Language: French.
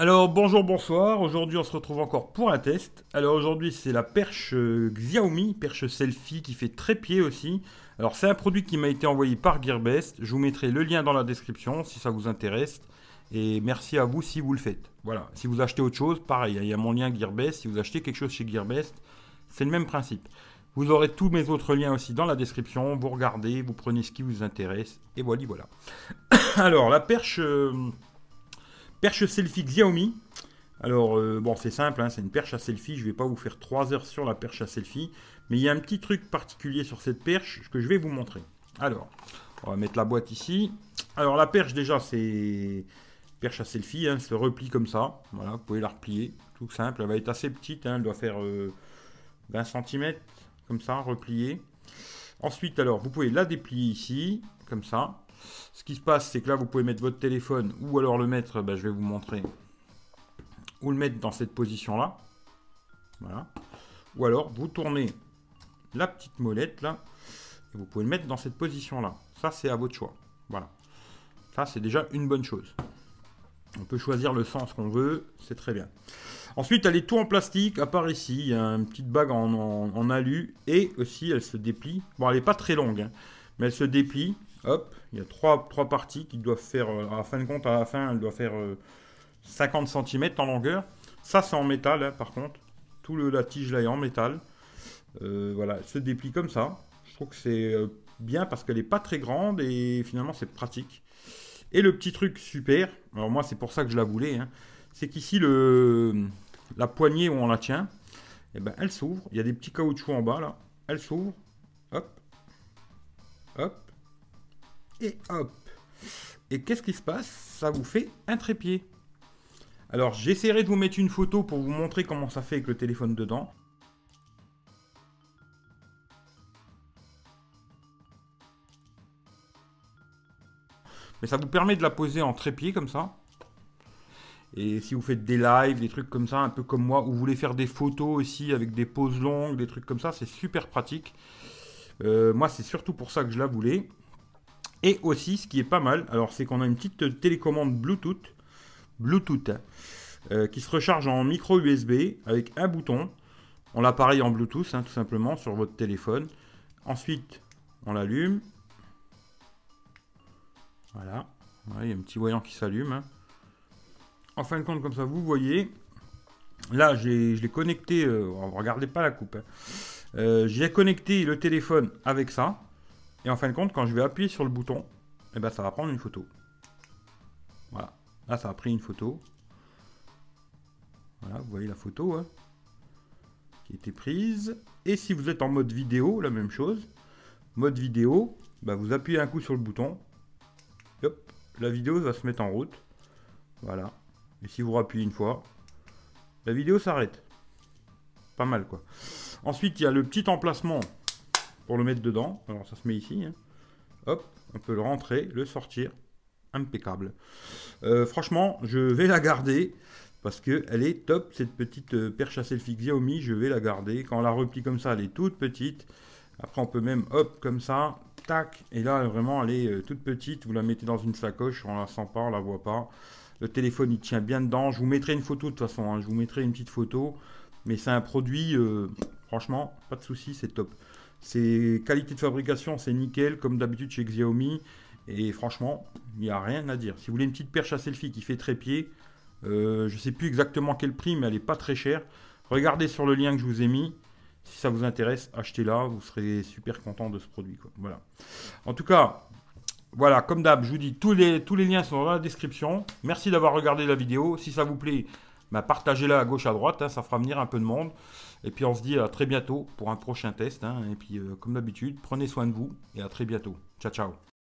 Alors bonjour, bonsoir. Aujourd'hui on se retrouve encore pour un test. Alors aujourd'hui c'est la perche euh, Xiaomi, perche selfie qui fait trépied aussi. Alors c'est un produit qui m'a été envoyé par Gearbest. Je vous mettrai le lien dans la description si ça vous intéresse. Et merci à vous si vous le faites. Voilà. Si vous achetez autre chose, pareil, il y a mon lien Gearbest. Si vous achetez quelque chose chez Gearbest, c'est le même principe. Vous aurez tous mes autres liens aussi dans la description. Vous regardez, vous prenez ce qui vous intéresse. Et voilà, voilà. Alors la perche... Euh, Perche selfie Xiaomi. Alors, euh, bon, c'est simple, hein, c'est une perche à selfie. Je ne vais pas vous faire 3 heures sur la perche à selfie. Mais il y a un petit truc particulier sur cette perche que je vais vous montrer. Alors, on va mettre la boîte ici. Alors, la perche, déjà, c'est perche à selfie. Hein, se replie comme ça. Voilà, vous pouvez la replier. Tout simple. Elle va être assez petite. Hein, elle doit faire 20 euh, cm. Comme ça, repliée. Ensuite, alors, vous pouvez la déplier ici. Comme ça. Ce qui se passe, c'est que là, vous pouvez mettre votre téléphone ou alors le mettre, bah, je vais vous montrer, ou le mettre dans cette position-là. Voilà. Ou alors, vous tournez la petite molette là, et vous pouvez le mettre dans cette position-là. Ça, c'est à votre choix. Voilà. Ça, c'est déjà une bonne chose. On peut choisir le sens qu'on veut, c'est très bien. Ensuite, elle est tout en plastique, à part ici, il y a une petite bague en, alu, et aussi elle se déplie. Bon, elle n'est pas très longue, hein, mais elle se déplie. Hop, il y a trois, trois parties qui doivent faire, euh, à fin de compte, à la fin, elle doit faire 50 euh, cm en longueur. Ça, c'est en métal, hein, par contre. Tout le, la tige là est en métal. Euh, voilà, elle se déplie comme ça. Je trouve que c'est bien parce qu'elle n'est pas très grande et finalement, c'est pratique. Et le petit truc super, alors moi, c'est pour ça que je la voulais, hein, c'est qu'ici, la poignée où on la tient, eh ben, elle s'ouvre. Il y a des petits caoutchoucs en bas, là. Elle s'ouvre. Hop. Hop et hop. Et qu'est-ce qui se passe? Ça vous fait un trépied. Alors j'essaierai de vous mettre une photo pour vous montrer comment ça fait avec le téléphone dedans. Mais ça vous permet de la poser en trépied comme ça. Et si vous faites des lives, des trucs comme ça, un peu comme moi, ou vous voulez faire des photos aussi avec des poses longues, des trucs comme ça, c'est super pratique. Euh, moi, c'est surtout pour ça que je la voulais. Et aussi, ce qui est pas mal, alors c'est qu'on a une petite télécommande Bluetooth, Bluetooth, hein, euh, qui se recharge en micro USB avec un bouton. On l'appareille en Bluetooth, hein, tout simplement, sur votre téléphone. Ensuite, on l'allume. Voilà. il y a un petit voyant qui s'allume. Hein. En fin de compte, comme ça, vous voyez. Là, je l'ai connecté. Euh, regardez pas la coupe. Euh, j'ai connecté le téléphone avec ça. Et en fin de compte, quand je vais appuyer sur le bouton, eh ben, ça va prendre une photo. Voilà. Là, ça a pris une photo. Voilà, vous voyez la photo hein, qui a été prise. Et si vous êtes en mode vidéo, la même chose. Mode vidéo, bah, vous appuyez un coup sur le bouton. hop, la vidéo va se mettre en route. Voilà. Et si vous rappuyez une fois, la vidéo s'arrête. Pas mal quoi. Ensuite, il y a le petit emplacement pour le mettre dedans. Alors ça se met ici. Hein. Hop, on peut le rentrer, le sortir. Impeccable. Euh, franchement, je vais la garder parce qu'elle est top, cette petite euh, perche à selfie Xiaomi. Je vais la garder. Quand on la replie comme ça, elle est toute petite. Après, on peut même, hop, comme ça, tac. Et là, vraiment, elle est euh, toute petite. Vous la mettez dans une sacoche, on la sent pas, on la voit pas. Le téléphone, il tient bien dedans. Je vous mettrai une photo de toute façon. Hein. Je vous mettrai une petite photo. Mais c'est un produit, franchement, pas de souci, c'est top. C'est qualité de fabrication, c'est nickel, comme d'habitude chez Xiaomi. Et franchement, il n'y a rien à dire. Si vous voulez une petite perche à selfie qui fait trépied, euh, je ne sais plus exactement quel prix, mais elle n'est pas très chère. Regardez sur le lien que je vous ai mis. Si ça vous intéresse, achetez-la. Vous serez super content de ce produit. Voilà. En tout cas, voilà, comme d'hab, je vous dis, tous les, tous les liens sont dans la description. Merci d'avoir regardé la vidéo. Si ça vous plaît, partagez-la à gauche, à droite. Hein, ça fera venir un peu de monde. Et puis on se dit à très bientôt pour un prochain test. Hein. et puis euh, comme d'habitude, prenez soin de vous et à très bientôt. Ciao ciao